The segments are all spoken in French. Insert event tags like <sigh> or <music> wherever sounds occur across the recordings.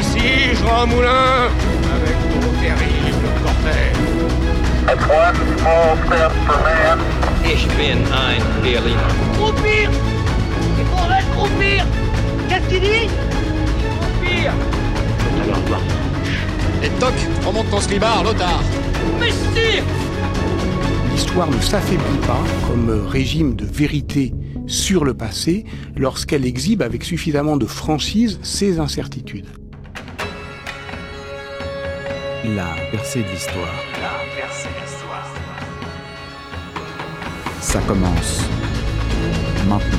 ici, Jean Moulin, avec ton terrible cortège. Ich bin ein Berliner. Croupir Il faudrait croupir Qu'est-ce qu'il dit? Pire! Et toc, remonte ton slibard, l'otard Mais si! L'histoire ne s'affaiblit pas comme régime de vérité sur le passé lorsqu'elle exhibe avec suffisamment de franchise ses incertitudes. La percée de l'histoire. Ça commence maintenant.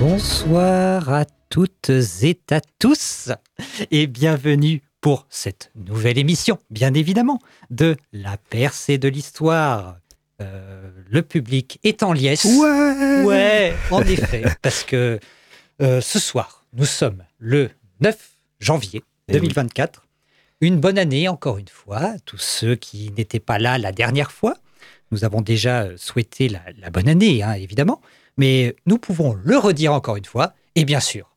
Bonsoir à toutes et à tous et bienvenue pour cette nouvelle émission, bien évidemment, de La percée de l'histoire. Euh, le public est en liesse. Ouais Ouais, en effet, <laughs> parce que euh, ce soir, nous sommes le 9 janvier Eh oui. 2024. Une bonne année, encore une fois, à tous ceux qui n'étaient pas là la dernière fois. Nous avons déjà euh, souhaité la, la bonne année, hein, évidemment, mais nous pouvons le redire encore une fois. Et bien sûr,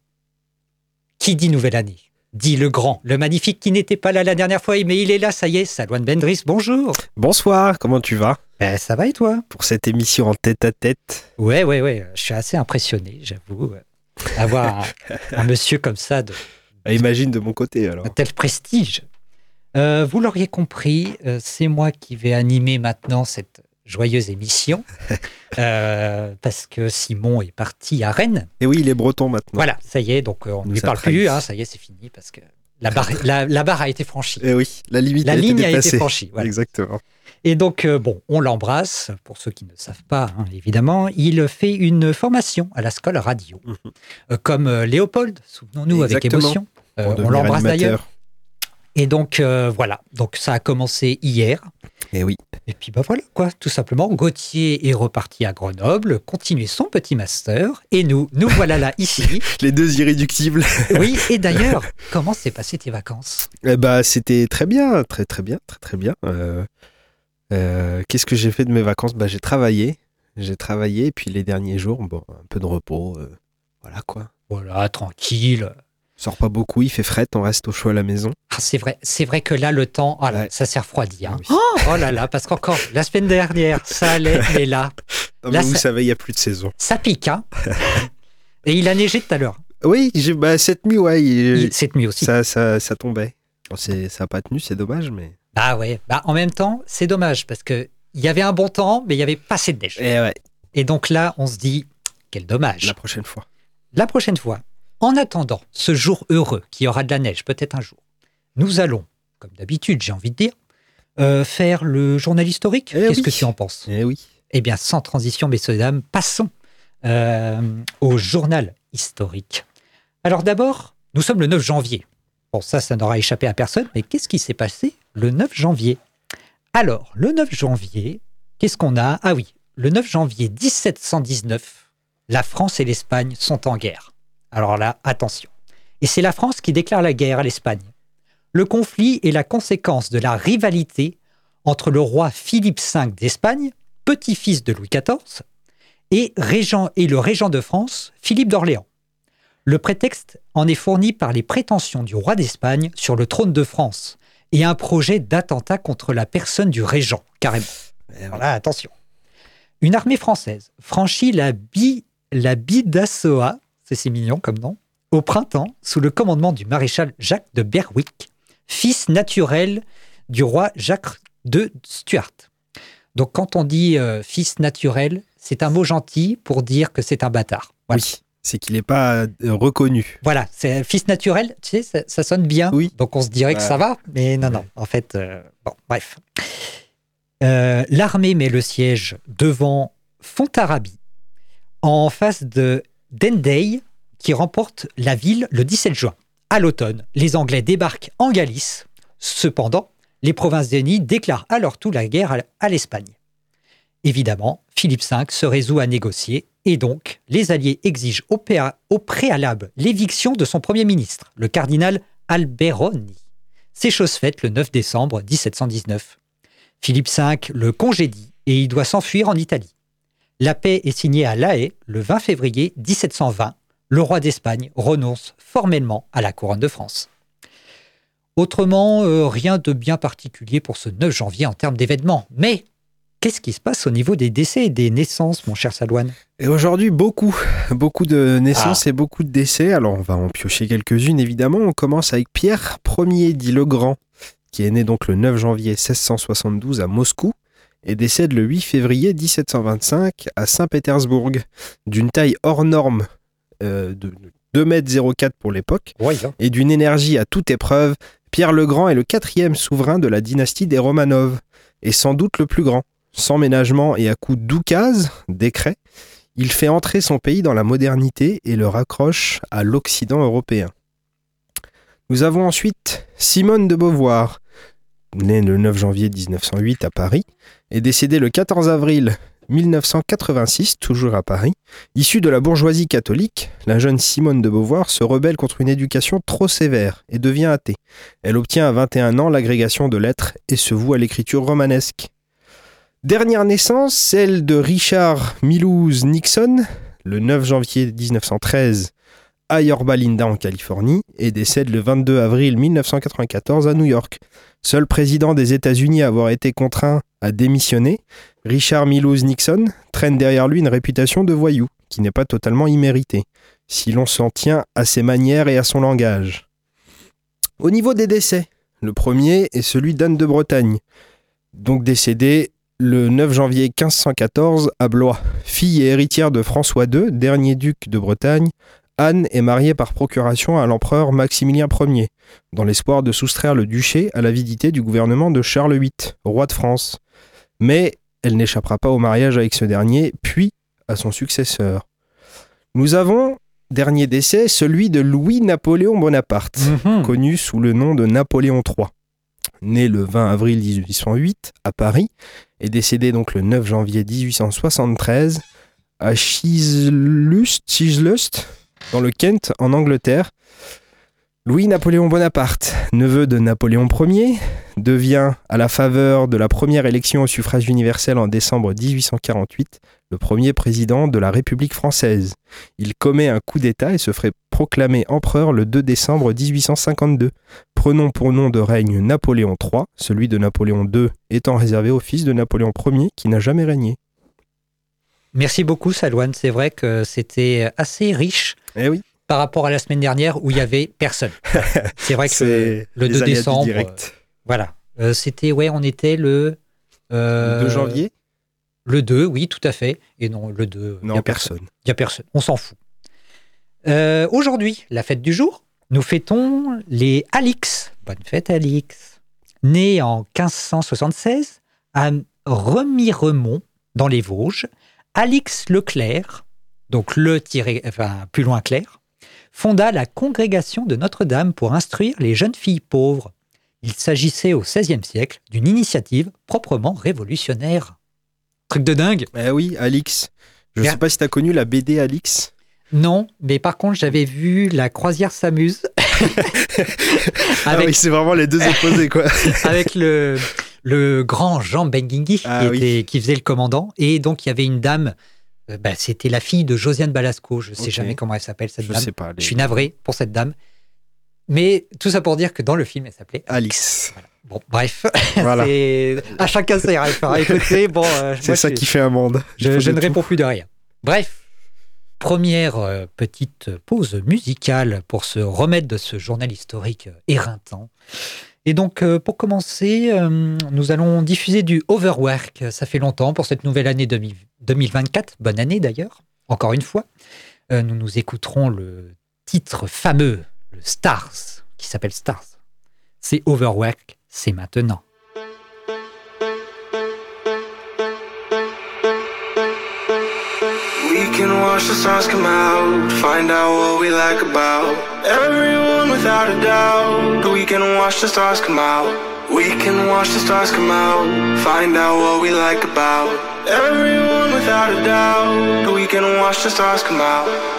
qui dit nouvelle année? Dit le grand, le magnifique qui n'était pas là la dernière fois, mais il est là, ça y est, Salouane Bendris, bonjour. Bonsoir, comment tu vas? Ben, ça va et toi? Pour cette émission en tête à tête Ouais, ouais, ouais, je suis assez impressionné, j'avoue. euh, Avoir un, un monsieur comme ça de, Ah, Imagine de mon côté alors. un tel prestige. Euh, vous l'auriez compris, euh, c'est moi qui vais animer maintenant cette joyeuse émission <laughs> euh, parce que Simon est parti à Rennes. Et oui, il est breton maintenant. Voilà, ça y est, donc euh, on ne lui parle plus, hein, ça y est, c'est fini parce que la barre, la, la barre a été franchie. Et oui, la limite La a été ligne a été franchie. voilà. Exactement. Et donc, euh, bon, on l'embrasse. Pour ceux qui ne savent pas, hein, évidemment, il fait une formation à la Scole Radio. Mhm. Euh, comme Léopold, souvenons-nous, avec émotion. On l'embrasse d'ailleurs. Et donc, euh, voilà. Donc, ça a commencé hier. Et oui, Et puis, bah voilà, quoi, tout simplement. Gauthier est reparti à Grenoble, continuer son petit master. Et nous, nous voilà là, <laughs> ici. les deux irréductibles. Oui, et <laughs> d'ailleurs, comment s'est passé tes vacances? Eh bah, c'était très bien, très très bien, très très bien. Euh, euh, Qu'est-ce que j'ai fait de mes vacances? Bah, j'ai travaillé, j'ai travaillé, et puis les derniers jours, bon, un peu de repos, voilà quoi. Voilà, tranquille. Sort pas beaucoup, il fait fret, on reste au chaud à la maison. Ah, c'est vrai, c'est vrai que là, le temps, ah là, Ouais. ça s'est refroidi. hein. Oui. Oh, oh là là, parce qu'encore la semaine dernière, ça allait, <laughs> mais là, Non, Là, mais vous ça- savez, il n'y a plus de saison. ça pique. Hein Et il a neigé tout à l'heure. Oui, bah, cette nuit, ouais, il- Cette nuit aussi. ça, ça, ça tombait. Bon, c'est- ça n'a pas tenu, c'est dommage, mais. Ah ouais. Bah, en même temps, c'est dommage parce que il y avait un bon temps, mais il y avait pas assez de neige. Eh ouais, Et donc là, on se dit, quel dommage. la prochaine fois. La prochaine fois, en attendant ce jour heureux qui aura de la neige, peut-être un jour, nous allons, comme d'habitude, j'ai envie de dire, euh, faire le journal historique. Eh Qu'est-ce oui. que tu en penses? Eh oui. Eh bien, sans transition, messieurs et dames, passons euh, au journal historique. Alors d'abord, nous sommes le 9 janvier. Bon, ça, ça n'aura échappé à personne, mais qu'est-ce qui s'est passé le 9 janvier? Alors, le 9 janvier, qu'est-ce qu'on a? Ah oui, le 9 janvier 1719, la France et l'Espagne sont en guerre. Alors là, attention. Et c'est la France qui déclare la guerre à l'Espagne. Le conflit est la conséquence de la rivalité entre le roi Philippe V d'Espagne, petit-fils de Louis XIV, et, régent, et le régent de France, Philippe d'Orléans. Le prétexte en est fourni par les prétentions du roi d'Espagne sur le trône de France et un projet d'attentat contre la personne du régent, carrément. Voilà, attention. Une armée française franchit la, Bi, la Bidassoa, c'est si mignon comme nom, au printemps sous le commandement du maréchal Jacques de Berwick, fils naturel du roi Jacques de Stuart. Donc quand on dit euh, fils naturel, c'est un mot gentil pour dire que c'est un bâtard. Voilà. Oui. C'est qu'il n'est pas euh, reconnu. Voilà, c'est fils naturel, tu sais, ça, ça sonne bien. Oui. Donc on se dirait que ça va, mais non, non. En fait, euh, bon, bref. Euh, L'armée met le siège devant Fontarabie, en face de Dendey, qui remporte la ville le 17 juin. À l'automne, les Anglais débarquent en Galice. Cependant, les Provinces-Unies déclarent à leur tour la guerre à- l'Espagne. Évidemment, Philippe V se résout à négocier et donc les Alliés exigent au, au préalable l'éviction de son Premier ministre, le cardinal Alberoni. C'est chose faite le 9 décembre 1719. Philippe V le congédie et il doit s'enfuir en Italie. La paix est signée à La Haye le 20 février 1720. Le roi d'Espagne renonce formellement à la couronne de France. Autrement, euh, rien de bien particulier pour ce 9 janvier en termes d'événements. Mais qu'est-ce qui se passe au niveau des décès et des naissances, mon cher Salouane Et aujourd'hui, beaucoup, beaucoup de naissances et beaucoup de décès. Alors, on va en piocher quelques-unes, évidemment. On commence avec Pierre Ier dit le Grand, qui est né donc le 9 janvier 1672 à Moscou et décède le 8 février 1725 à Saint-Pétersbourg, d'une taille hors norme euh, de 2,04 m pour l'époque et d'une énergie à toute épreuve. Pierre le Grand est le quatrième souverain de la dynastie des Romanov et sans doute le plus grand. Sans ménagement et à coup d'oukase, décret, il fait entrer son pays dans la modernité et le raccroche à l'Occident européen. Nous avons ensuite Simone de Beauvoir, née le 9 janvier 1908 à Paris, et décédée le 14 avril 1986, toujours à Paris. Issue de la bourgeoisie catholique, la jeune Simone de Beauvoir se rebelle contre une éducation trop sévère et devient athée. Elle obtient à 21 ans l'agrégation de lettres et se voue à l'écriture romanesque. Dernière naissance, celle de Richard Milouz Nixon, le 9 janvier 1913 à Yorba Linda en Californie et décède le 22 avril 1994 à New York. Seul président des États-Unis à avoir été contraint à démissionner, Richard Milouz Nixon traîne derrière lui une réputation de voyou qui n'est pas totalement imméritée, si l'on s'en tient à ses manières et à son langage. Au niveau des décès, le premier est celui d'Anne de Bretagne, donc décédée le 9 janvier 1514 à Blois. Fille et héritière de François II, dernier duc de Bretagne, Anne est mariée par procuration à l'empereur Maximilien Ier, dans l'espoir de soustraire le duché à l'avidité du gouvernement de Charles VIII, roi de France. Mais elle n'échappera pas au mariage avec ce dernier, puis à son successeur. Nous avons, dernier décès, celui de Louis-Napoléon Bonaparte, Mhm. connu sous le nom de Napoléon III. Né le 20 avril 1808 à Paris et décédé donc le 9 janvier 1873 à Chislust, Chislust, dans le Kent, en Angleterre. Louis-Napoléon Bonaparte, neveu de Napoléon Ier, devient, à la faveur de la première élection au suffrage universel en décembre 1848, le premier président de la République française. Il commet un coup d'État et se ferait proclamer empereur le 2 décembre 1852. Prenons pour nom de règne Napoléon III, celui de Napoléon II étant réservé au fils de Napoléon Ier qui n'a jamais régné. Merci beaucoup, Salouane. C'est vrai que c'était assez riche Eh oui, par rapport à la semaine dernière où il y avait personne. <laughs> C'est vrai que c'est le les 2 aléas du décembre, direct. voilà. Euh, c'était, ouais, on était le. euh, Le 2 janvier? Le 2, oui, tout à fait. Et non, le 2, il n'y a personne. Il n'y a personne. On s'en fout. Euh, Aujourd'hui, la fête du jour, nous fêtons les Alix. Bonne fête, Alix. Né en 1576 à Remiremont, dans les Vosges, Alix Leclerc, donc le tiré, enfin, plus loin clair, fonda la congrégation de Notre-Dame pour instruire les jeunes filles pauvres. Il s'agissait au XVIe siècle d'une initiative proprement révolutionnaire. Truc de dingue Eh oui, Alix. Je ne sais pas si tu as connu la BD Alix. Non, mais par contre, j'avais vu La croisière s'amuse <laughs> Ah oui, c'est vraiment les deux opposés, quoi. <laughs> avec le, le grand Jean Benguigui Ah qui, oui. était- qui faisait le commandant. Et donc, il y avait une dame, euh, bah, c'était la fille de Josiane Balasco. Je ne sais jamais comment elle s'appelle, cette Je dame. sais pas. les- Je suis navré pour cette dame. Mais tout ça pour dire que dans le film, elle s'appelait Alix. Bon, bref, <laughs> Voilà. à chacun ses rêves. hein. Écoutez, bon, euh, <laughs> C'est ça je- qui fait un monde. Je, je ne tout. réponds plus de rien. Bref, première euh, petite pause musicale pour se remettre de ce journal historique éreintant. Et donc, euh, pour commencer, euh, nous allons diffuser du Overwork. Ça fait longtemps pour cette nouvelle année 2000 2024. Bonne année d'ailleurs, encore une fois. Euh, nous nous écouterons le titre fameux, le Stars, qui s'appelle Stars. C'est Overwork, c'est maintenant. Can watch the stars come out, find out what we like about everyone without a doubt. We can watch the stars come out. We can watch the stars come out, find out what we like about everyone without a doubt. We can watch the stars come out.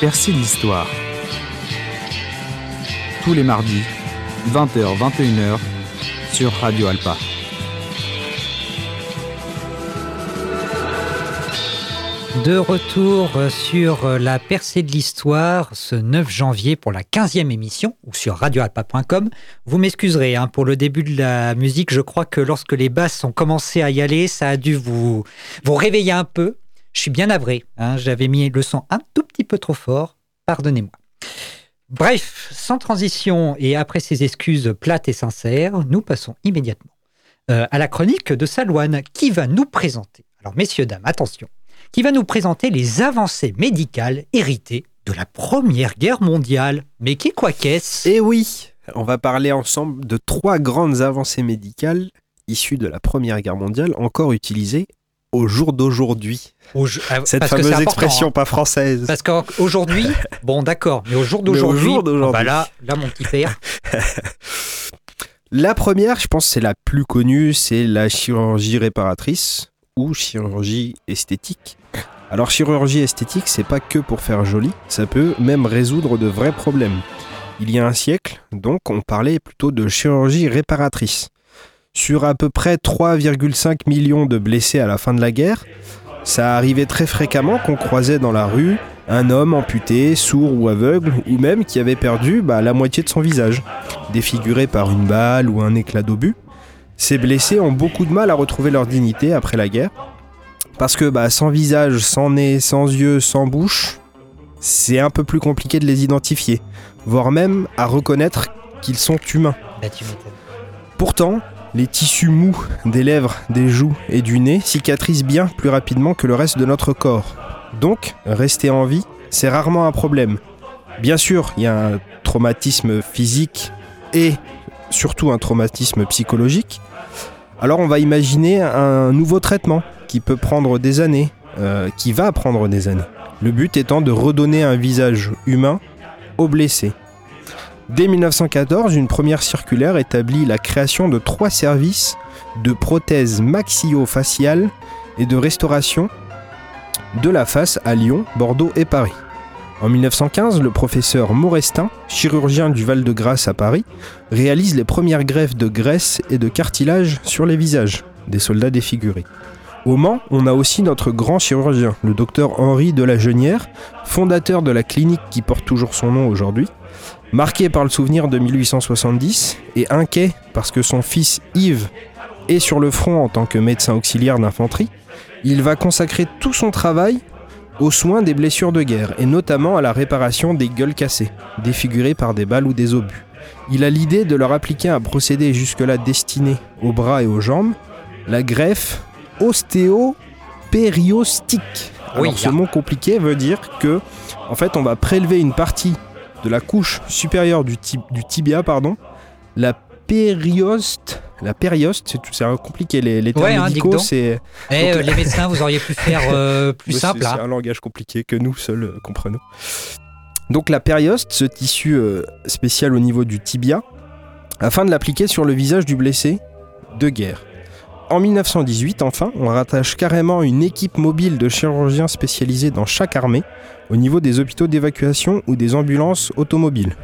De l'histoire. Tous les mardis, 20h-21h, sur Radio Alpa. De retour sur la percée de l'histoire ce 9 janvier pour la 15e émission ou sur radioalpa.com. Vous m'excuserez hein, pour le début de la musique. Je crois que lorsque les basses ont commencé à y aller, ça a dû vous, vous réveiller un peu. Je suis bien navré. hein, J'avais mis le son un tout petit peu trop fort. Pardonnez-moi. Bref, sans transition et après ces excuses plates et sincères, nous passons immédiatement euh, à la chronique de Salouane qui va nous présenter. Alors, messieurs, dames, attention qui va nous présenter les avancées médicales héritées de la Première Guerre mondiale. Mais qui quoi qu'est-ce? Et oui, on va parler ensemble de trois grandes avancées médicales issues de la Première Guerre mondiale, encore utilisées au jour d'aujourd'hui. Ah, Cette parce fameuse expression hein. pas française. Parce qu'aujourd'hui, <laughs> bon d'accord, mais au jour d'aujourd'hui, d'aujourd'hui. ah bah là, là mon petit père, <laughs> La première, je pense, c'est la plus connue, c'est la chirurgie réparatrice ou chirurgie esthétique. Alors, chirurgie esthétique, c'est pas que pour faire joli, ça peut même résoudre de vrais problèmes. Il y a un siècle, donc, on parlait plutôt de chirurgie réparatrice. Sur à peu près 3,5 millions de blessés à la fin de la guerre, ça arrivait très fréquemment qu'on croisait dans la rue un homme amputé, sourd ou aveugle, ou même qui avait perdu bah, la moitié de son visage défigurés par une balle ou un éclat d'obus. Ces blessés ont beaucoup de mal à retrouver leur dignité après la guerre. Parce que bah, sans visage, sans nez, sans yeux, sans bouche, c'est un peu plus compliqué de les identifier, voire même à reconnaître qu'ils sont humains. bah. Pourtant, les tissus mous des lèvres, des joues et du nez cicatrisent bien plus rapidement que le reste de notre corps. Donc, rester en vie, c'est rarement un problème. Bien sûr, il y a un traumatisme physique et surtout un traumatisme psychologique. Alors on va imaginer un nouveau traitement qui peut prendre des années, euh, qui va prendre des années. Le but étant de redonner un visage humain aux blessés. Dès 1914, une première circulaire établit la création de trois services de prothèses maxillo-faciales et de restauration de la face à Lyon, Bordeaux et Paris. En 1915, le professeur Maurestin, chirurgien du Val-de-Grâce à Paris, réalise les premières greffes de graisse et de cartilage sur les visages des soldats défigurés. Au Mans, on a aussi notre grand chirurgien, le docteur Henri de la fondateur de la clinique qui porte toujours son nom aujourd'hui. Marqué par le souvenir de 1870 et inquiet parce que son fils Yves est sur le front en tant que médecin auxiliaire d'infanterie, il va consacrer tout son travail aux soins des blessures de guerre et notamment à la réparation des gueules cassées, défigurées par des balles ou des obus. Il a l'idée de leur appliquer un procédé jusque-là destiné aux bras et aux jambes, la greffe ostéopériostique. Oui, Alors, ce mot compliqué veut dire que, en fait, on va prélever une partie de la couche supérieure du, ti- du tibia, pardon, la périoste. La périoste, c'est tout- c'est un compliqué. Les, les termes Ouais, hein, médicaux, c'est Eh, euh, les médecins, vous auriez pu faire euh, <laughs> plus c'est- simple. C'est hein. un langage compliqué que nous seuls euh, comprenons. Donc la périoste, ce tissu euh, spécial au niveau du tibia, afin de l'appliquer sur le visage du blessé de guerre. En 1918, enfin, on rattache carrément une équipe mobile de chirurgiens spécialisés dans chaque armée, au niveau des hôpitaux d'évacuation ou des ambulances automobiles.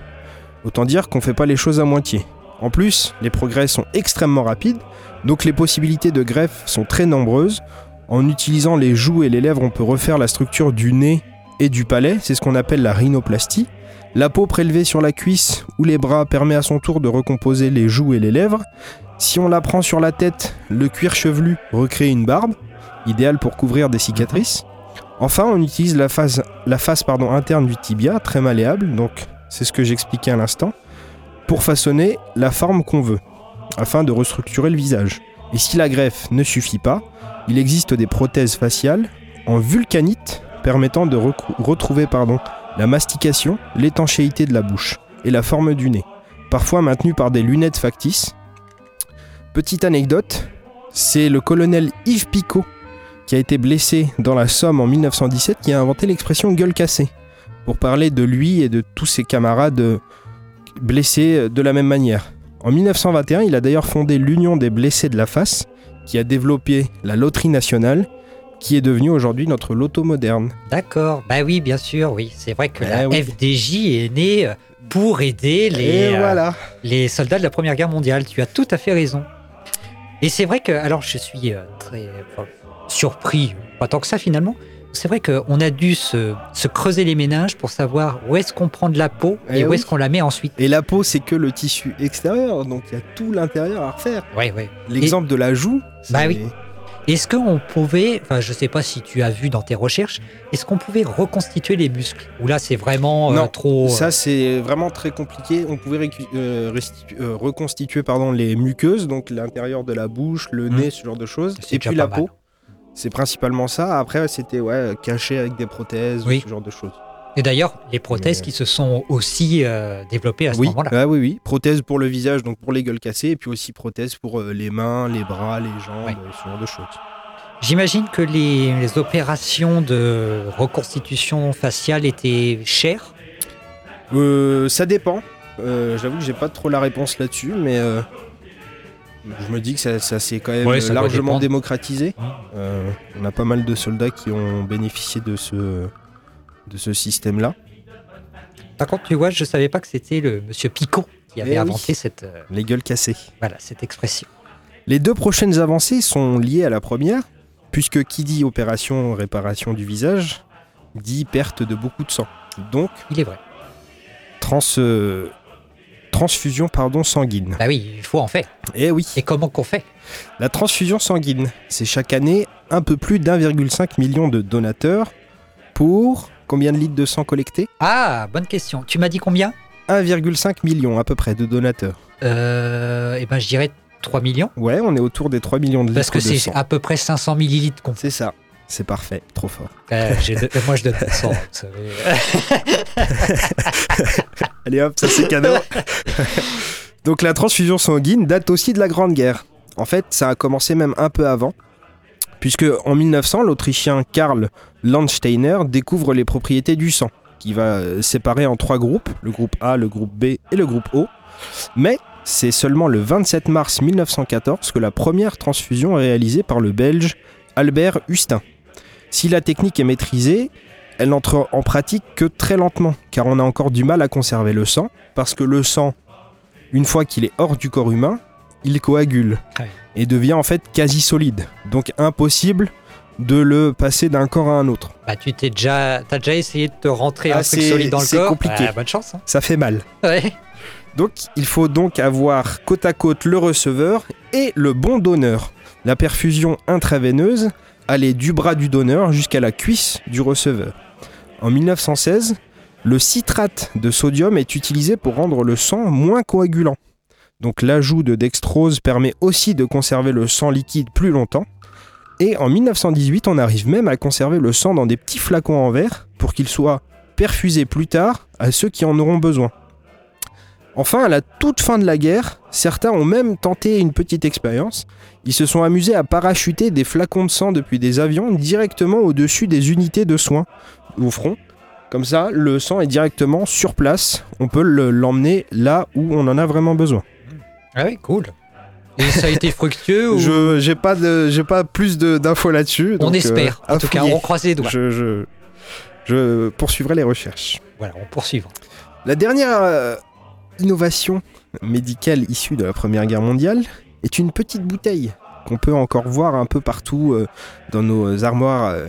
Autant dire qu'on fait pas les choses à moitié. En plus, les progrès sont extrêmement rapides, donc les possibilités de greffe sont très nombreuses. En utilisant les joues et les lèvres, on peut refaire la structure du nez et du palais, c'est ce qu'on appelle la rhinoplastie. La peau prélevée sur la cuisse ou les bras permet à son tour de recomposer les joues et les lèvres. Si on la prend sur la tête, le cuir chevelu recrée une barbe, idéale pour couvrir des cicatrices. Enfin, on utilise la face, interne du tibia, très malléable, donc c'est ce que j'expliquais à l'instant, pour façonner la forme qu'on veut, afin de restructurer le visage. Et si la greffe ne suffit pas, il existe des prothèses faciales en vulcanite permettant de retrouver pardon, la mastication, l'étanchéité de la bouche et la forme du nez, parfois maintenues par des lunettes factices. Petite anecdote, c'est le colonel Yves Picot qui a été blessé dans la Somme en 1917 qui a inventé l'expression gueule cassée pour parler de lui et de tous ses camarades blessés de la même manière. En 1921, il a d'ailleurs fondé l'Union des blessés de la face qui a développé la loterie nationale qui est devenue aujourd'hui notre loto moderne. D'accord. Bah oui, bien sûr, oui. C'est vrai que Eh la oui. FDJ est née euh, pour aider les, Et euh, les soldats de la Première Guerre mondiale. Tu as tout à fait raison. Et c'est vrai que, alors je suis euh, très enfin, surpris, pas tant que ça finalement. C'est vrai qu'on a dû se, se creuser les méninges pour savoir où est-ce qu'on prend de la peau et, Eh où oui. est-ce qu'on la met ensuite. Et la peau, c'est que le tissu extérieur, donc il y a tout l'intérieur à refaire. Ouais, ouais. L'exemple de la joue, Bah oui. Est-ce qu'on pouvait, enfin je sais pas si tu as vu dans tes recherches, est-ce qu'on pouvait reconstituer les muscles? Ou là c'est vraiment euh, Non, trop... euh, Ça, c'est vraiment très compliqué. On pouvait euh, euh, reconstituer pardon, les muqueuses, donc l'intérieur de la bouche, le Mhm. nez, ce genre de choses. Et puis la peau. C'est principalement ça. Après, c'était ouais, caché avec des prothèses, Oui. ce genre de choses. Et d'ailleurs, les prothèses Mais- qui se sont aussi euh, développées à ce oui, moment-là. ah oui, oui. Prothèses pour le visage, donc pour les gueules cassées, et puis aussi prothèses pour euh, les mains, les bras, les jambes, euh, ce genre de choses. J'imagine que les, les opérations de reconstitution faciale étaient chères? Euh, ça dépend. Euh, J'avoue que j'ai pas trop la réponse là-dessus, mais euh, je me dis que ça, ça s'est quand même Ouais, largement démocratisé. Euh, on a pas mal de soldats qui ont bénéficié de ce, de ce système-là. Par contre, tu vois, je savais pas que c'était le monsieur Picot qui avait Eh oui. inventé cette, euh, Les gueules cassées. voilà, cette expression. Les deux prochaines avancées sont liées à la première, puisque qui dit opération réparation du visage dit perte de beaucoup de sang. Donc Il est vrai. trans, euh, transfusion pardon, sanguine. Bah oui, il faut en faire. Eh oui, Et comment qu'on fait? La transfusion sanguine, c'est chaque année un peu plus d'1,5 million de donateurs pour combien de litres de sang collectés Ah, bonne question. Tu m'as dit combien? 1,5 million à peu près de donateurs. euh, Eh ben, je dirais 3 millions. Ouais, on est autour des 3 millions de litres Parce que c'est à peu près 500 millilitres qu'on. C'est ça. C'est parfait, trop fort. <laughs> Euh, moi, je donne le sang, vous savez. <laughs> Allez hop, ça c'est cadeau. <laughs> Donc la transfusion sanguine date aussi de la Grande Guerre. En fait, ça a commencé même un peu avant, puisque en 1900, l'Autrichien Karl Landsteiner découvre les propriétés du sang, qui va euh, séparer en trois groupes, le groupe A, le groupe B et le groupe O. Mais c'est seulement le 27 mars 1914 que la première transfusion est réalisée par le Belge Albert Hustin. Si la technique est maîtrisée, elle n'entre en pratique que très lentement, car on a encore du mal à conserver le sang, parce que le sang, une fois qu'il est hors du corps humain, il coagule Ouais. et devient en fait quasi solide. Donc impossible de le passer d'un corps à un autre. Bah, tu t'es déjà, t'as déjà essayé de te rentrer Ah, un truc c'est- solide dans le c'est corps. compliqué. Bah, bonne chance. hein. Ça fait mal. Ouais. Donc il faut donc avoir côte à côte le receveur et le bon donneur. La perfusion intraveineuse allait du bras du donneur jusqu'à la cuisse du receveur. En 1916, le citrate de sodium est utilisé pour rendre le sang moins coagulant. Donc l'ajout de dextrose permet aussi de conserver le sang liquide plus longtemps. Et en 1918, on arrive même à conserver le sang dans des petits flacons en verre pour qu'il soit perfusé plus tard à ceux qui en auront besoin. Enfin, à la toute fin de la guerre, certains ont même tenté une petite expérience. Ils se sont amusés à parachuter des flacons de sang depuis des avions directement au-dessus des unités de soins au front. Comme ça, le sang est directement sur place. On peut le- l'emmener là où on en a vraiment besoin. Ah oui, cool. Et ça a été fructueux ou... <laughs> Je j'ai pas de j'ai pas plus d'infos là-dessus. On donc, espère. euh, en tout cas, on croise les doigts. Je, je, je poursuivrai les recherches. Voilà, on poursuivra. La dernière euh, innovation médicale issue de la Première Guerre mondiale est une petite bouteille qu'on peut encore voir un peu partout euh, dans nos armoires euh,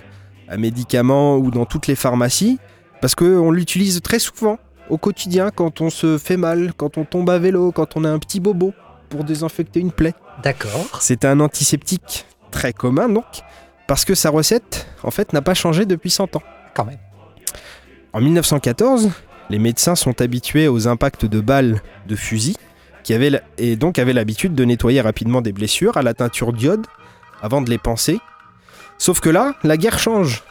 à médicaments ou dans toutes les pharmacies, parce qu'on l'utilise très souvent au quotidien quand on se fait mal, quand on tombe à vélo, quand on a un petit bobo pour désinfecter une plaie. D'accord. C'est un antiseptique très commun donc, parce que sa recette en fait n'a pas changé depuis 100 ans. Quand même. En 1914, les médecins sont habitués aux impacts de balles de fusil qui avaient la- et donc avaient l'habitude de nettoyer rapidement des blessures à la teinture d'iode avant de les panser. Sauf que là, la guerre change.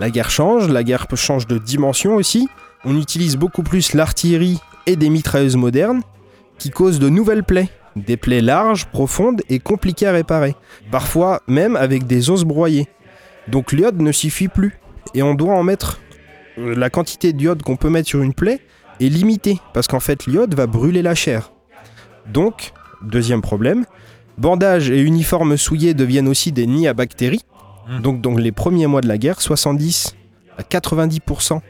La guerre change, la guerre change de dimension aussi. On utilise beaucoup plus l'artillerie et des mitrailleuses modernes qui causent de nouvelles plaies. Des plaies larges, profondes et compliquées à réparer. Parfois même avec des os broyés. Donc l'iode ne suffit plus. Et on doit en mettre euh, la quantité d'iode qu'on peut mettre sur une plaie est limitée parce qu'en fait l'iode va brûler la chair. Donc, deuxième problème, bandages et uniformes souillés deviennent aussi des nids à bactéries. Mhm. Donc dans les premiers mois de la guerre, 70 à 90%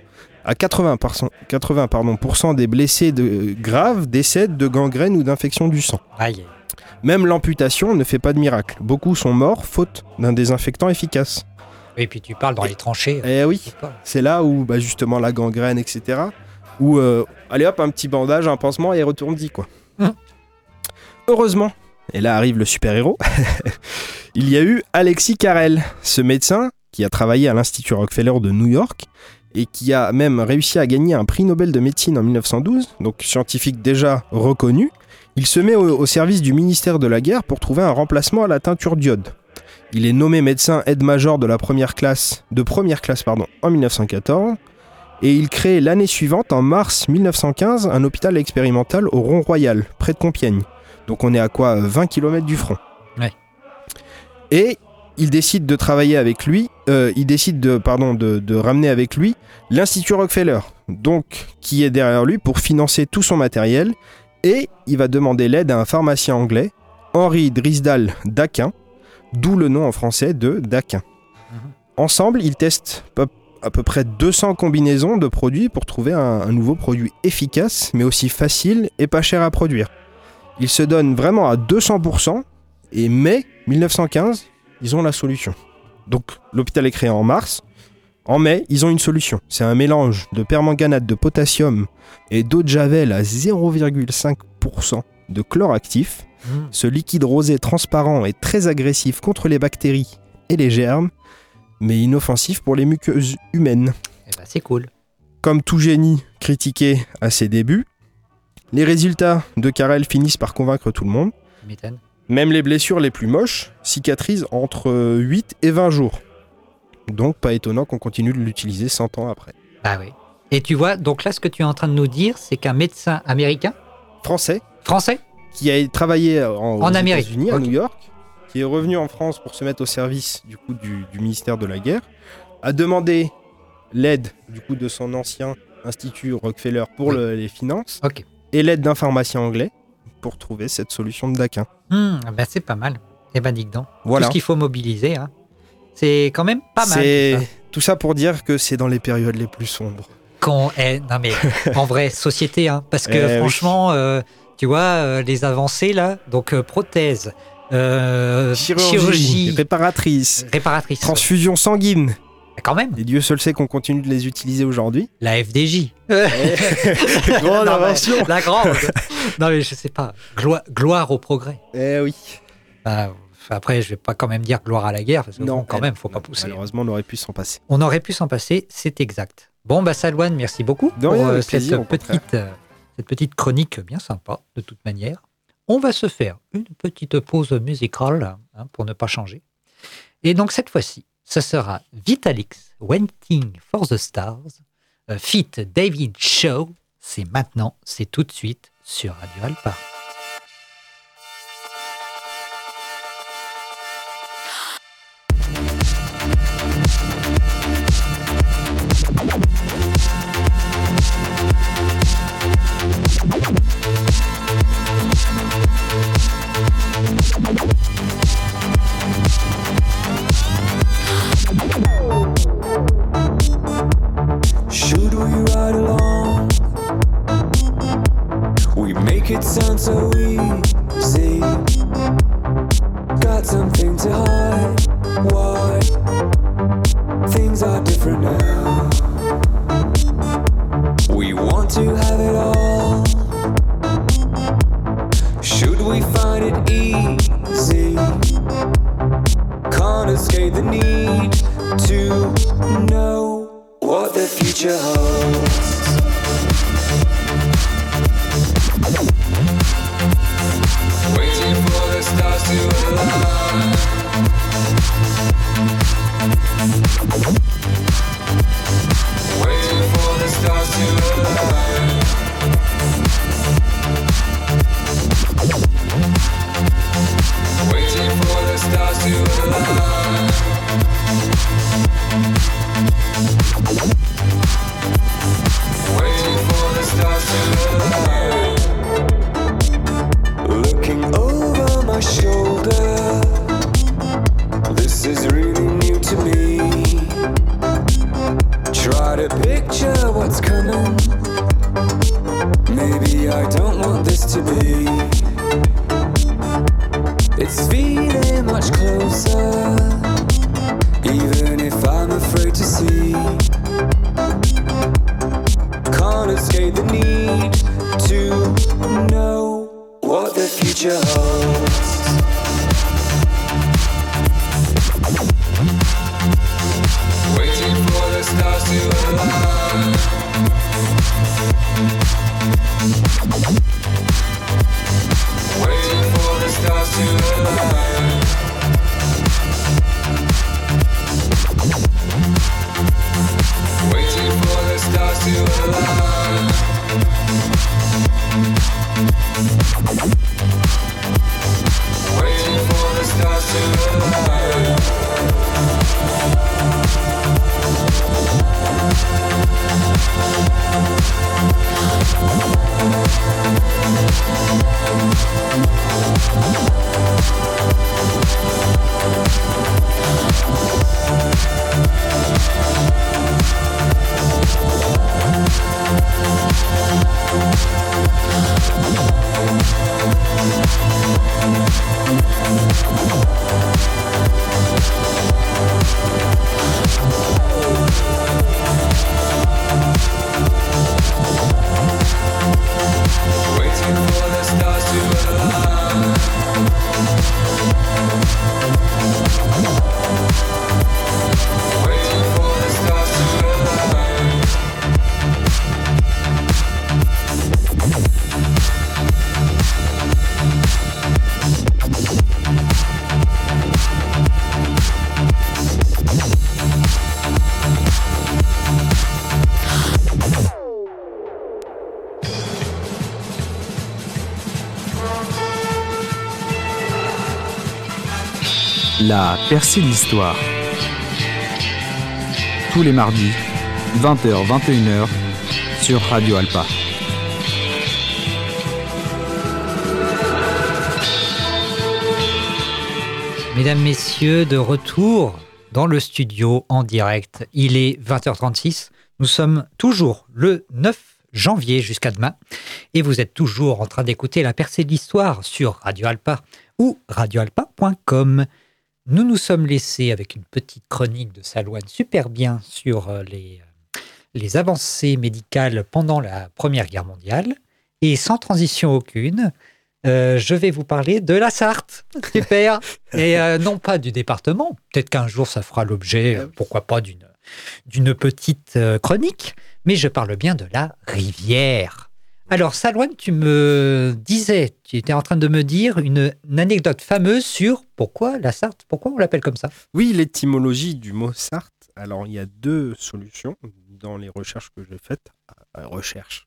à 80, par cent- 80 pardon, pourcent des blessés de, graves décèdent de gangrène ou d'infection du sang. Aïe. Même l'amputation ne fait pas de miracle. Beaucoup sont morts faute d'un désinfectant efficace. Et puis tu parles dans les tranchées. Eh oui, c'est là où bah, justement la gangrène, etc. Où, euh, allez hop, un petit bandage, un pansement et retourne-y, quoi. Mhm. Heureusement, et là arrive le super-héros, <laughs> il y a eu Alexis Carrel, ce médecin qui a travaillé à l'Institut Rockefeller de New York et qui a même réussi à gagner un prix Nobel de médecine en 1912, donc scientifique déjà reconnu. Il se met au, au service du ministère de la guerre pour trouver un remplacement à la teinture d'iode. Il est nommé médecin aide-major de la première classe, de première classe pardon, en 1914 et il crée l'année suivante, en mars 1915, un hôpital expérimental au Rond-Royal, près de Compiègne. Donc on est à quoi 20 km du front. Ouais. Et il décide de travailler avec lui, euh, il décide de, pardon, de, de ramener avec lui l'Institut Rockefeller, donc qui est derrière lui pour financer tout son matériel, et il va demander l'aide à un pharmacien anglais, Henri Drisdal d'Aquin, d'où le nom en français de Daquin. Ensemble, ils testent à peu près 200 combinaisons de produits pour trouver un, un nouveau produit efficace, mais aussi facile et pas cher à produire. Ils se donnent vraiment à 200%, et mai 1915, ils ont la solution. Donc l'hôpital est créé en mars. En mai, ils ont une solution. C'est un mélange de permanganate de potassium et d'eau de javel à 0,5% de chlore actif. Mhm. Ce liquide rosé transparent est très agressif contre les bactéries et les germes, mais inoffensif pour les muqueuses humaines. Eh ben, c'est cool. Comme tout génie critiqué à ses débuts, les résultats de Carrel finissent par convaincre tout le monde. Même les blessures les plus moches cicatrisent entre euh, 8 et 20 jours. Donc pas étonnant qu'on continue de l'utiliser 100 ans après. Ah oui. Et tu vois, donc là, ce que tu es en train de nous dire, c'est qu'un médecin américain, Français français, qui a travaillé en, En aux Amérique, États-Unis, à. New York, qui est revenu en France pour se mettre au service du coup du, du ministère de la Guerre, a demandé l'aide du coup de son ancien institut Rockefeller pour le- les finances et l'aide d'un pharmacien anglais pour trouver cette solution de Daquin. Hmm, ben c'est pas mal. Eh ben, dis donc. Voilà. Tout ce qu'il faut mobiliser, hein. c'est quand même pas mal. C'est tout ça. tout ça pour dire que c'est dans les périodes les plus sombres. Qu'on est, non mais <laughs> en vrai, société, hein, parce que Eh oui. franchement, euh, tu vois, euh, les avancées là, donc euh, prothèse, euh, Chirurgie, chirurgie, réparatrice, réparatrice, transfusion sanguine. Quand même, Et Dieu seul sait qu'on continue de les utiliser aujourd'hui. la FDJ. <laughs> Grande Non, invention. La grande. non mais je sais pas. Gloire, gloire au progrès. Eh oui. Bah, après, je vais pas quand même dire gloire à la guerre, parce que bon, quand eh, même, faut pas non, pousser. Malheureusement, on aurait pu s'en passer. On aurait pu s'en passer, c'est exact. Bon, bah Salouane, merci beaucoup pour euh, cette, petite, euh, cette petite chronique bien sympa, de toute manière. On va se faire une petite pause musicale hein, pour ne pas changer. Et donc, cette fois-ci, ce sera Vitalix, Waiting for the Stars, euh, fit David Shaw. C'est maintenant, c'est tout de suite sur Radio Alpa. La percée de l'histoire. Tous les mardis, 20h-21h, sur Radio Alpa. Mesdames, Messieurs, de retour dans le studio en direct. Il est 20h36. Nous sommes toujours le 9 janvier jusqu'à demain. Et vous êtes toujours en train d'écouter la percée de l'histoire sur Radio Alpa ou radioalpa.com. Nous nous sommes laissés avec une petite chronique de Salouane super bien sur euh, les, euh, les avancées médicales pendant la Première Guerre mondiale. Et sans transition aucune, euh, je vais vous parler de la Sarthe. Super. <laughs> Et euh, non pas du département. Peut-être qu'un jour ça fera l'objet, euh, pourquoi pas, d'une d'une petite chronique. Mais je parle bien de la rivière. Alors, Salouane, tu me disais, tu étais en train de me dire une, une anecdote fameuse sur pourquoi la Sarthe, pourquoi on l'appelle comme ça. Oui, l'étymologie du mot Sarthe. Alors, il y a deux solutions dans les recherches que j'ai faites. Euh, recherche.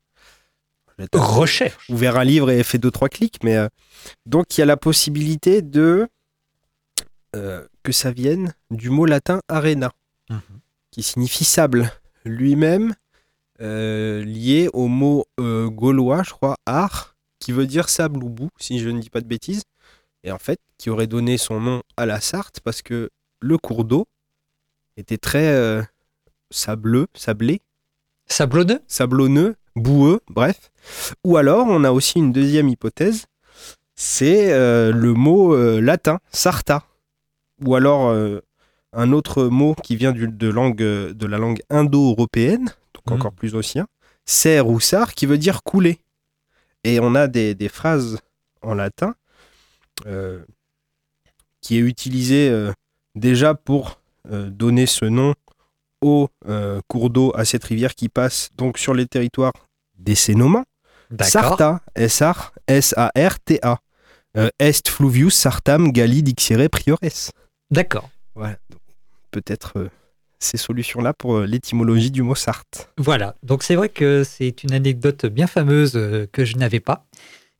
Recherche. ouvert un livre et fait deux trois clics mais euh, donc il y a la possibilité de euh, que ça vienne du mot latin arena Mhm. qui signifie sable lui-même euh, lié au mot euh, gaulois je crois ar qui veut dire sable ou boue si je ne dis pas de bêtises et en fait qui aurait donné son nom à la Sarthe parce que le cours d'eau était très euh, sableux sablé Sablonneux? Sablonneux, boueux, bref. Ou alors, on a aussi une deuxième hypothèse, c'est le mot latin, sarta. Ou alors un autre mot qui vient du- de, langue, de la langue indo-européenne, donc Mhm. encore plus ancien, ser ou sar, qui veut dire couler. Et on a des, des phrases en latin euh, qui est utilisée euh, déjà pour euh, donner ce nom au cours d'eau à cette rivière qui passe donc sur les territoires des Cénomans. D'accord. Sarta, S-A-R- S-A-R-T-A. Euh, est fluvius sartam galli dixere priores. D'accord. Voilà. Peut-être euh, ces solutions-là pour euh, l'étymologie du mot Sarthe. Voilà, donc c'est vrai que c'est une anecdote bien fameuse euh, que je n'avais pas.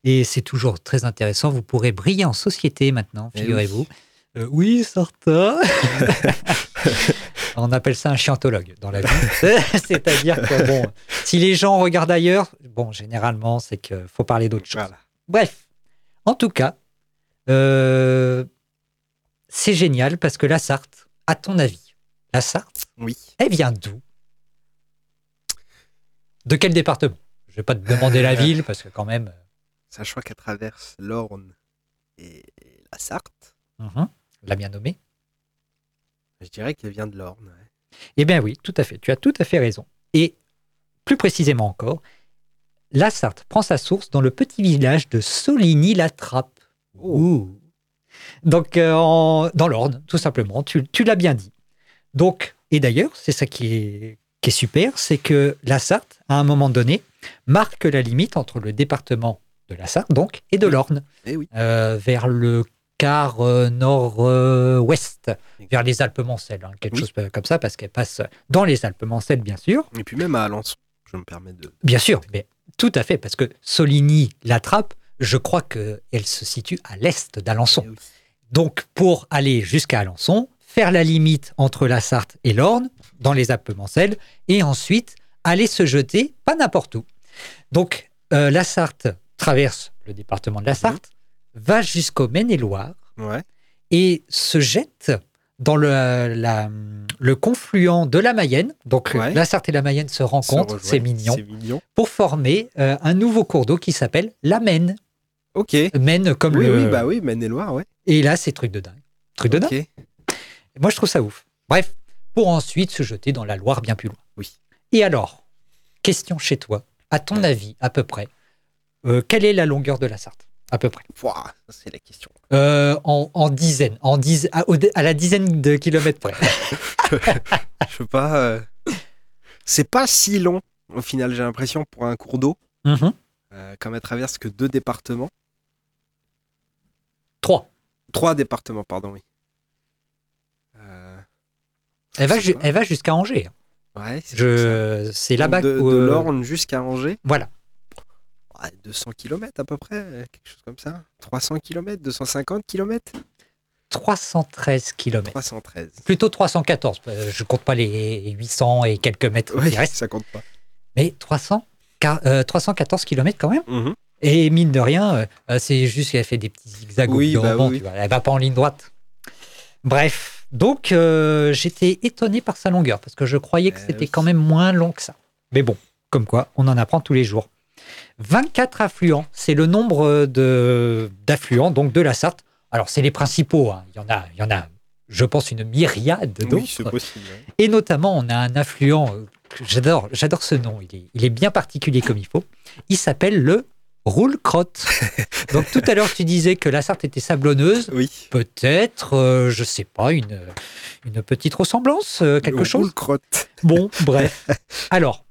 Et c'est toujours très intéressant. Vous pourrez briller en société maintenant, Eh figurez-vous. Euh, oui, certain. <laughs> On appelle ça un chiantologue dans la vie. <laughs> C'est-à-dire que, bon, si les gens regardent ailleurs, bon, généralement, c'est qu'il faut parler d'autre chose. Voilà. Bref, en tout cas, euh, c'est génial parce que la Sarthe, à ton avis, la Sarthe, Oui. elle vient d'où? De quel département? Je vais pas te demander la <laughs> ville parce que quand même. Sachant qu'elle traverse l'Orne et la Sarthe, euh, la bien nommée. je dirais qu'elle vient de l'Orne. ouais. Eh bien oui, tout à fait. Tu as tout à fait raison. Et plus précisément encore, la Sarthe prend sa source dans le petit village de Soligny-la-Trappe. Ouh. Donc euh, en- dans l'Orne, tout simplement. Tu, tu l'as bien dit. Donc, et d'ailleurs, c'est ça qui est, qui est super, c'est que la Sarthe, à un moment donné, marque la limite entre le département de la Sarthe, donc, et de l'Orne, Eh oui. euh, vers le quart euh, nord-ouest, vers les Alpes-Mancelles, hein, quelque Oui. chose comme ça, parce qu'elle passe dans les Alpes-Mancelles, bien sûr. Et puis même à Alençon, je me permets de. Bien sûr, mais tout à fait, parce que Soligny-la-Trappe, je crois qu'elle se situe à l'est d'Alençon. Eh oui. Donc, pour aller jusqu'à Alençon, faire la limite entre la Sarthe et l'Orne, dans les Alpes-Mancelles, et ensuite aller se jeter, pas n'importe où. Donc, euh, la Sarthe traverse le département de la Sarthe, va jusqu'au Maine-et-Loire, Ouais. et se jette dans le, la- le confluent de la Mayenne. Donc, Ouais. la Sarthe et la Mayenne se rencontrent, mignon, C'est mignon. pour former euh, un nouveau cours d'eau qui s'appelle la Maine. Ok. Maine comme oui, le... oui, bah oui, Maine-et-Loire, ouais. Et là, c'est truc de dingue. Truc de dingue. Moi, je trouve ça ouf. Bref, pour ensuite se jeter dans la Loire bien plus loin. Oui. Et alors, question chez toi, à ton avis, à peu près, euh, quelle est la longueur de la Sarthe À peu près? C'est la question. Euh, en, en dizaines, en diz- à, la dizaine de kilomètres près. <laughs> Je sais pas. euh, C'est pas si long, au final, j'ai l'impression, pour un cours d'eau. Mhm. Comme elle traverse que deux départements. Trois. Trois départements, pardon, oui. Elle va, ju- elle va jusqu'à Angers. Ouais, c'est là-bas de, où, de euh, l'Orne jusqu'à Angers. Voilà. Ouais, 200 km à peu près, quelque chose comme ça. 300 km, 250 km. 313 km. 313. Plutôt 314. euh, Je compte pas les 800 et quelques mètres Oui, qui restent. ça compte pas. Mais 300, car- euh, 314 km quand même. Mhm. Et mine de rien, euh, euh, c'est juste qu'elle fait des petits zigzags Oui, bah oui. Elle va pas en ligne droite. Bref, donc euh, j'étais étonné par sa longueur parce que je croyais que Eh c'était quand même moins long que ça. Mais bon, comme quoi, on en apprend tous les jours. 24 affluents, c'est le nombre de d'affluents donc de la Sarthe. Alors c'est les principaux, hein. il y en a, il y en a, je pense une myriade d'autres. Oui. Et notamment, on a un affluent, euh, j'adore, j'adore ce nom, il est, il est bien particulier comme il faut. Il s'appelle le Roule-Crotte. <laughs> Donc tout à l'heure, tu disais que la Sarthe était sablonneuse. Oui. Peut-être, euh, je sais pas, une, une petite ressemblance, euh, quelque chose? roule-crotte. Bon, bref. <laughs> Alors,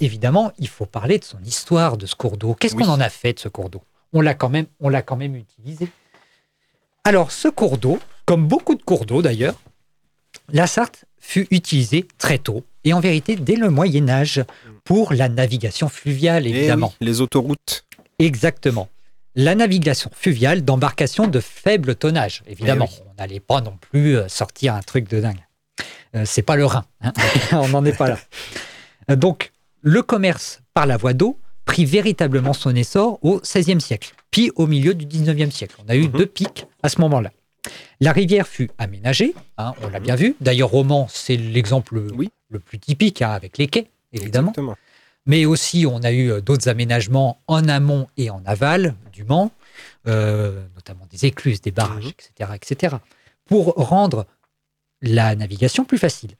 évidemment, il faut parler de son histoire, de ce cours d'eau. Qu'est-ce Oui. qu'on en a fait de ce cours d'eau? On l'a quand même, on l'a quand même utilisé. Alors, ce cours d'eau, comme beaucoup de cours d'eau d'ailleurs, la Sarthe fut utilisée très tôt et en vérité dès le Moyen Âge pour la navigation fluviale, Eh évidemment. oui, les autoroutes. Exactement. La navigation fluviale d'embarcations de faible tonnage, évidemment. Eh oui. On n'allait pas non plus euh, sortir un truc de dingue. Euh, c'est pas le Rhin. hein. <laughs> on n'en est pas là. Euh, Donc, le commerce par la voie d'eau prit véritablement son essor au XVIe siècle, puis au milieu du XIXe siècle. On a eu Mhm. deux pics à ce moment-là. La rivière fut aménagée, hein, on l'a bien vu. D'ailleurs, Roman, c'est l'exemple Oui. le plus typique, hein, avec les quais, évidemment. Exactement. Mais aussi, on a eu euh, d'autres aménagements en amont et en aval du Mans, euh, notamment des écluses, des barrages, Mhm. etc., etc., pour rendre la navigation plus facile.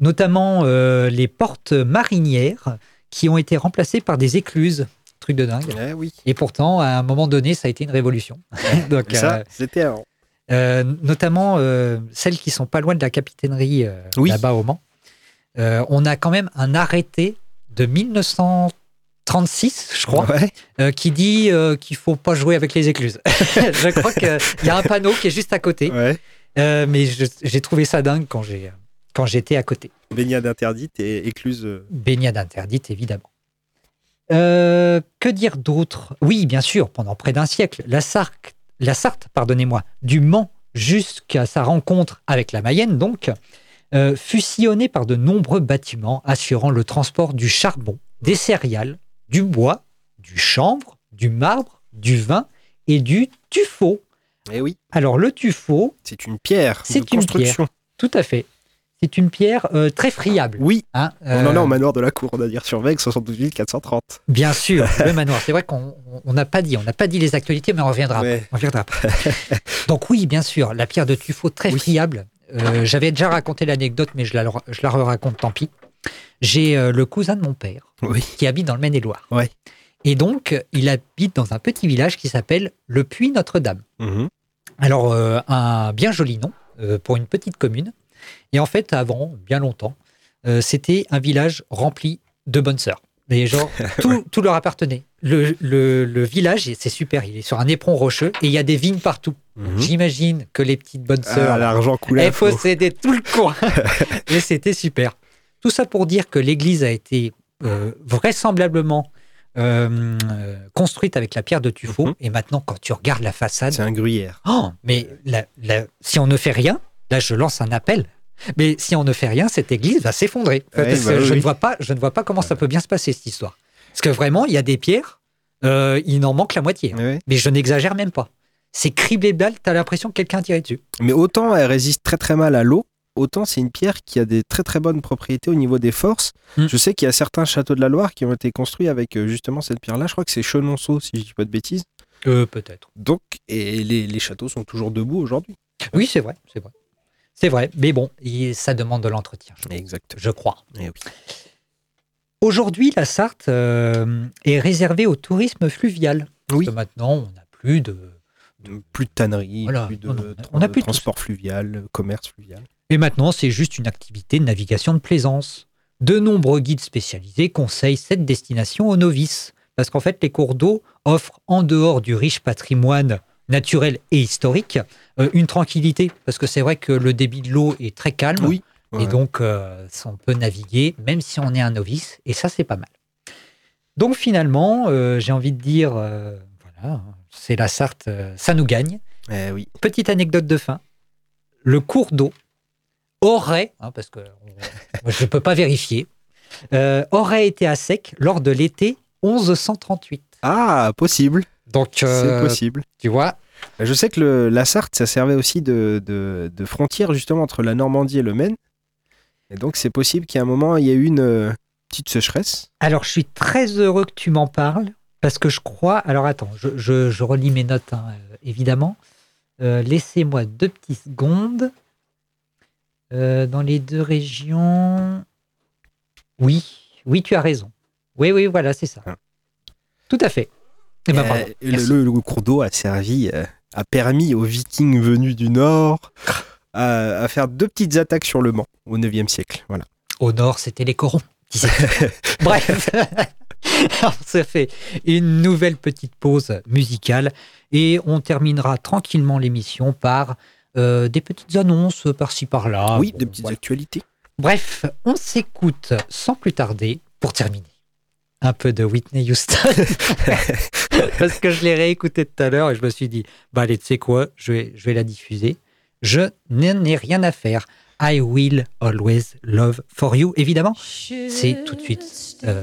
Notamment euh, les portes marinières qui ont été remplacées par des écluses. Truc de dingue. Eh oui. Et pourtant, à un moment donné, ça a été une révolution. <laughs> Donc, ça, euh, c'était avant. euh, notamment euh, celles qui sont pas loin de la capitainerie Oui. là-bas au Mans. On a quand même un arrêté de 1936, je crois, Ouais. euh, qui dit euh, qu'il faut pas jouer avec les écluses. <laughs> je crois qu'il y a un panneau qui est juste à côté, Ouais. euh, mais j'ai trouvé ça dingue quand j'ai quand j'étais à côté. Baignade interdite et écluse. euh, Baignade interdite, évidemment. Que dire d'autre? Oui, bien sûr, pendant près d'un siècle, la Sarthe, la Sarthe pardonnez-moi, du Mans jusqu'à sa rencontre avec la Mayenne, donc, euh, fut sillonnée par de nombreux bâtiments assurant le transport du charbon, des céréales, du bois, du chanvre, du marbre, du vin et du tuffeau. Eh oui, Alors, le tuffeau, c'est une pierre C'est une construction. tout à fait, c'est une pierre euh, très friable. Oui, hein, on en euh, a au manoir de la cour, on a dire sur Veg 78 430. Bien sûr, <laughs> le manoir. C'est vrai qu'on on n'a pas dit, on n'a pas dit les actualités, mais on reviendra. Ouais. On reviendra. <laughs> Donc oui, bien sûr, la pierre de tuffeau très Oui. friable. Euh, J'avais déjà raconté l'anecdote, mais je la, je la raconte, tant pis. J'ai euh, le cousin de mon père Oui. qui habite dans le Maine-et-Loire. Ouais. Et donc, il habite dans un petit village qui s'appelle le Puy Notre-Dame. Mhm. Alors, euh, un bien joli nom pour une petite commune. Et en fait, avant, bien longtemps, c'était un village rempli de bonnes sœurs. Mais genre, <laughs> tout, tout leur appartenait. Le, le- le village, c'est super, il est sur un éperon rocheux et il y a des vignes partout. Mhm. J'imagine que les petites bonnes sœurs, Ah, l'argent coulait. elles possédaient tout le coin. <laughs> et c'était super. Tout ça pour dire que l'église a été euh, vraisemblablement euh, construite avec la pierre de tuffeau. Mhm. Et maintenant, quand tu regardes la façade, C'est un gruyère. Oh, mais la- la- si on ne fait rien, là je lance un appel. Mais si on ne fait rien, cette église va s'effondrer. Ouais, Parce bah que je, ne vois pas, je ne vois pas comment ça peut bien se passer cette histoire. Parce que vraiment, il y a des pierres, euh, il en manque la moitié. Ouais. Mais je n'exagère même pas. C'est criblé de balles, t'as l'impression que quelqu'un a tiré dessus. Mais autant elle résiste très très mal à l'eau, autant c'est une pierre qui a des très très bonnes propriétés au niveau des forces. Mm. Je sais qu'il y a certains châteaux de la Loire qui ont été construits avec euh, justement cette pierre-là. Je crois que c'est Chenonceau, si je dis pas de bêtises. Euh, peut-être. Donc, et les, les châteaux sont toujours debout aujourd'hui. Oui, c'est vrai, c'est vrai. C'est vrai, mais bon, il- ça demande de l'entretien, Exact. je crois. Eh oui. Aujourd'hui, la Sarthe euh, est réservée au tourisme fluvial. Parce Oui. que maintenant, on n'a plus de, Plus de tannerie, Voilà. plus de, Non, non, tra- on a de plus tout transport fluvial, commerce fluvial. Et maintenant, c'est juste une activité de navigation de plaisance. De nombreux guides spécialisés conseillent cette destination aux novices, parce qu'en fait, les cours d'eau offrent, en dehors du riche patrimoine naturel et historique, euh, une tranquillité, parce que c'est vrai que le débit de l'eau est très calme, Oui. et donc euh, on peut naviguer, même si on est un novice, et ça, c'est pas mal. Donc finalement, euh, j'ai envie de dire, voilà, c'est la Sarthe, euh, ça nous gagne, Eh oui. Petite anecdote de fin. Le cours d'eau aurait, hein, parce que on- je ne peux pas vérifier, euh, aurait été à sec lors de l'été 1138. Ah, possible. Donc, C'est euh, possible. tu vois, Je sais que le- la Sarthe, ça servait aussi de, de, de frontière justement entre la Normandie et le Maine. Et donc, c'est possible qu'à un moment, il y ait eu une euh, petite sécheresse. Alors, je suis très heureux que tu m'en parles parce que je crois. Alors, attends, je, je- je relis mes notes, hein, euh, évidemment. Euh, Laissez-moi deux petites secondes. Euh, dans les deux régions. Oui, oui, tu as raison. Oui, oui, voilà, c'est ça. Ah. Tout à fait. Eh ben, Euh, le, cours d'eau a servi, a permis aux Vikings venus du Nord à, à faire deux petites attaques sur le Mans au 9e siècle. Voilà. Au nord, c'était les corons. <laughs> Bref, <laughs> on se fait une nouvelle petite pause musicale et on terminera tranquillement l'émission par euh, des petites annonces par-ci par-là. oui, Bon, des petites voilà. actualités. Bref, on s'écoute sans plus tarder pour terminer. Un peu de Whitney Houston. <laughs> Parce que je l'ai réécouté tout à l'heure et je me suis dit, bah allez, tu sais quoi, je vais, je vais la diffuser. Je n'en ai rien à faire. I will always love for you, évidemment. C'est tout de suite euh,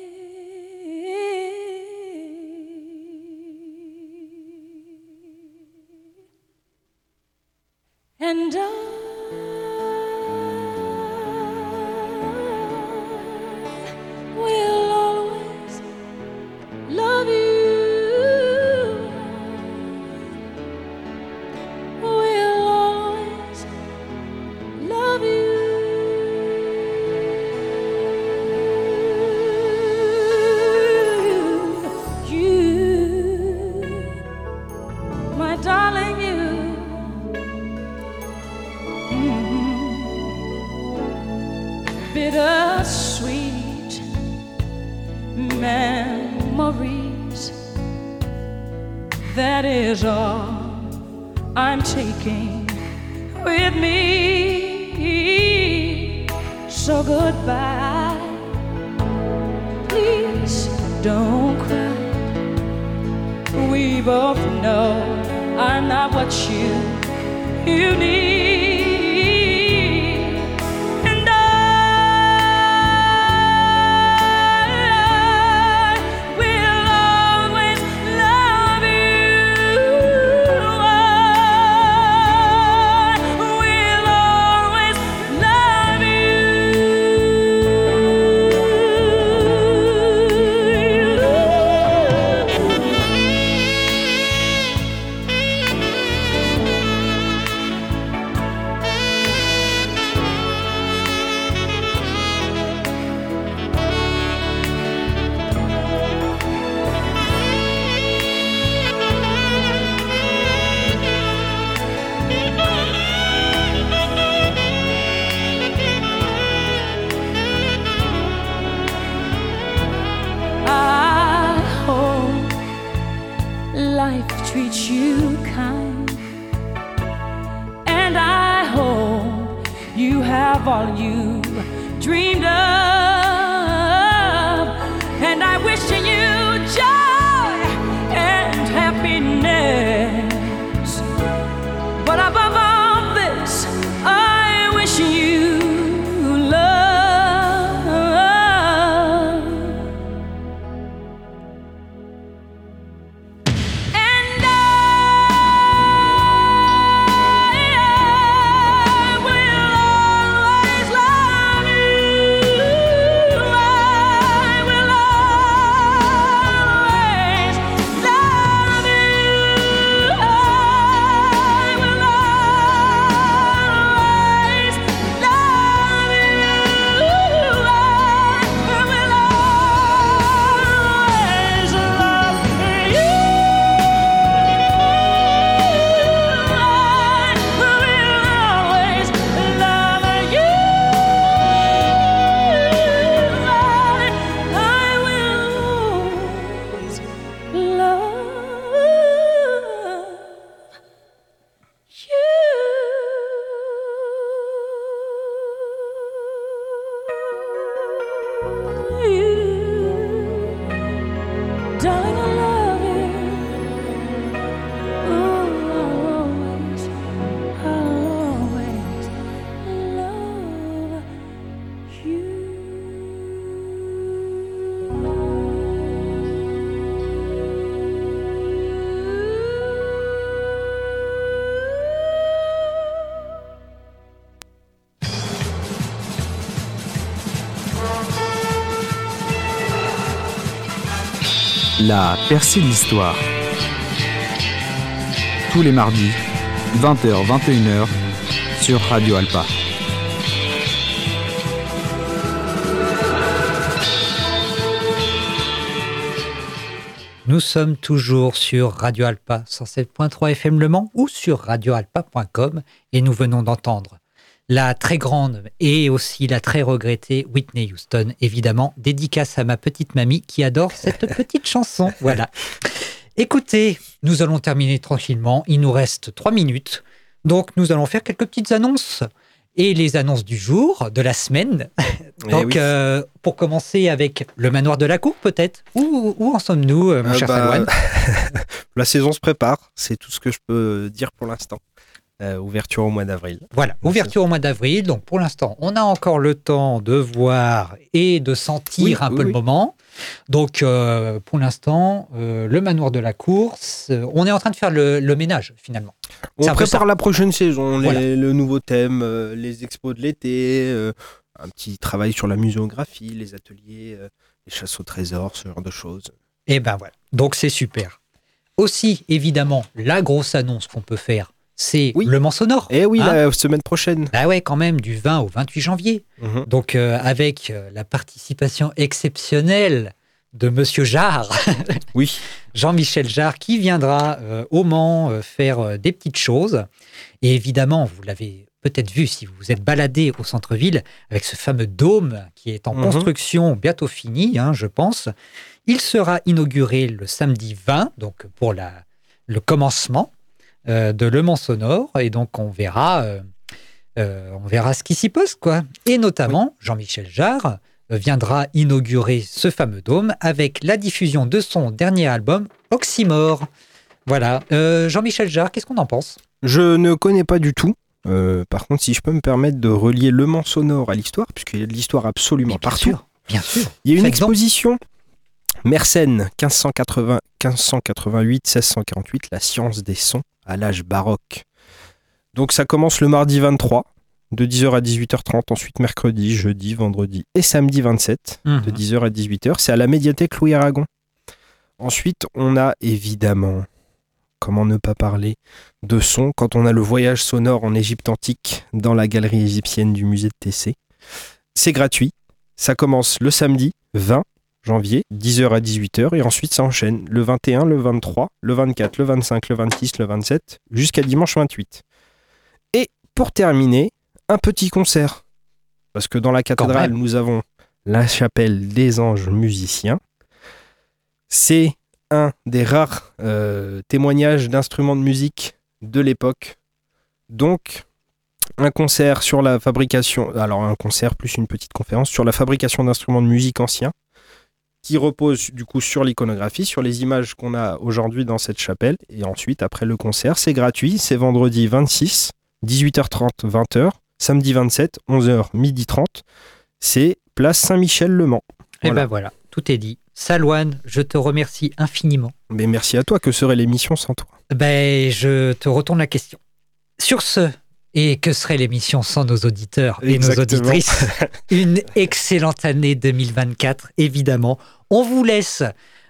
And I treats you kind, and I hope you have all you dreamed of, La percée de l'histoire. Tous les mardis, 20h-21h, sur Radio Alpa. Nous sommes toujours sur Radio Alpa 107.3 FM Le Mans ou sur radioalpa.com et nous venons d'entendre la très grande et aussi la très regrettée Whitney Houston, évidemment, dédicace à ma petite mamie qui adore cette <laughs> petite chanson. Voilà. Écoutez, nous allons terminer tranquillement. Il nous reste trois minutes. Donc, nous allons faire quelques petites annonces. Et les annonces du jour, de la semaine. Donc, oui. euh, pour commencer avec le manoir de la cour, peut-être. Où, où en sommes-nous, euh, mon Euh, cher bah, <laughs> La saison se prépare, c'est tout ce que je peux dire pour l'instant. Euh, ouverture au mois d'avril. Voilà, ouverture au mois d'avril. Donc pour l'instant, on a encore le temps de voir et de sentir Oui, un oui, peu le moment. Donc euh, pour l'instant, euh, le manoir de la course, on est en train de faire le, le ménage finalement. On prépare la prochaine saison, les- Voilà. le nouveau thème, les expos de l'été, un petit travail sur la muséographie, les ateliers, les chasses au trésor, ce genre de choses. Et ben voilà, donc c'est super. Aussi, évidemment, la grosse annonce qu'on peut faire, c'est Oui. le Mans sonore. Et oui, Hein la semaine prochaine. Ah ouais, quand même, du 20 au 28 janvier. Mhm. Donc euh, avec euh, la participation exceptionnelle de Monsieur Jarre. <laughs> Oui. Jean-Michel Jarre qui viendra euh, au Mans euh, faire des petites choses. Et évidemment, vous l'avez peut-être vu si vous vous êtes baladé au centre-ville avec ce fameux dôme qui est en Mhm. construction, bientôt fini, hein, je pense. Il sera inauguré le samedi 20, donc pour la, le commencement de Le Mans Sonore. Et donc, on verra, euh, euh, on verra ce qui s'y pose, quoi. Et notamment, Jean-Michel Jarre euh, viendra inaugurer ce fameux dôme avec la diffusion de son dernier album, Oxymore. Voilà. Euh, Jean-Michel Jarre, qu'est-ce qu'on en pense? Je ne connais pas du tout. Euh, par contre, si je peux me permettre de relier Le Mans sonore à l'histoire, puisqu'il y a de l'histoire absolument bien partout. sûr, bien sûr. Il y a une Faites donc. exposition Mersenne 1580 1588-1648, la science des sons à l'âge baroque. Donc ça commence le mardi 23 de 10h à 18h30, ensuite mercredi, jeudi, vendredi et samedi 27 de Mhm. 10h à 18h. C'est à la médiathèque Louis Aragon. Ensuite, on a évidemment, comment ne pas parler de son quand on a le voyage sonore en Égypte antique dans la galerie égyptienne du musée de TC. C'est gratuit. Ça commence le samedi 20 janvier, 10h à 18h, et ensuite ça enchaîne le 21, le 23, le 24, le 25, le 26, le 27, jusqu'à dimanche 28. Et pour terminer, un petit concert. Parce que dans la cathédrale, nous avons la chapelle des anges musiciens. C'est un des rares euh, témoignages d'instruments de musique de l'époque. Donc, un concert sur la fabrication, alors un concert plus une petite conférence sur la fabrication d'instruments de musique anciens, qui repose du coup sur l'iconographie, sur les images qu'on a aujourd'hui dans cette chapelle. Et ensuite, après le concert, c'est gratuit, c'est vendredi 26, 18h30, 20h, samedi 27, 11h, midi 30. C'est place Saint-Michel-Le Mans. Et Voilà. ben voilà, tout est dit. Salouane, je te remercie infiniment. Mais merci à toi, que serait l'émission sans toi? Ben, je te retourne la question. Sur ce, et que serait l'émission sans nos auditeurs et nos auditrices <laughs> Une excellente année 2024, évidemment. On vous laisse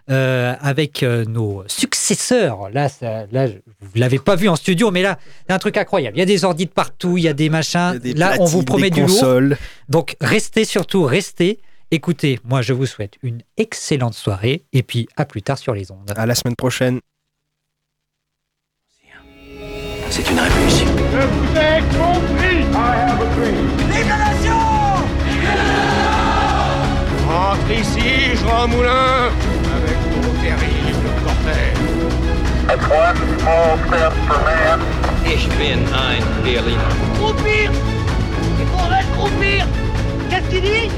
euh, avec euh, nos successeurs. Là, ça- là, je- vous l'avez pas vu en studio, mais là, a un truc incroyable. Il y a des ordis de partout, il y a des machins. A des là, on vous promet du lourd. Donc, restez surtout, restez. Écoutez, moi, je vous souhaite une excellente soirée et puis à plus tard sur les ondes. À la semaine prochaine. C'est une révolution. Je vous ai compris. Vive la nation Rentre ici, Jean Moulin Avec ton terrible cortège That's one small step for man. Ich bin ein Berliner. Croupir Il faudrait croupir Qu'est-ce qu'il dit?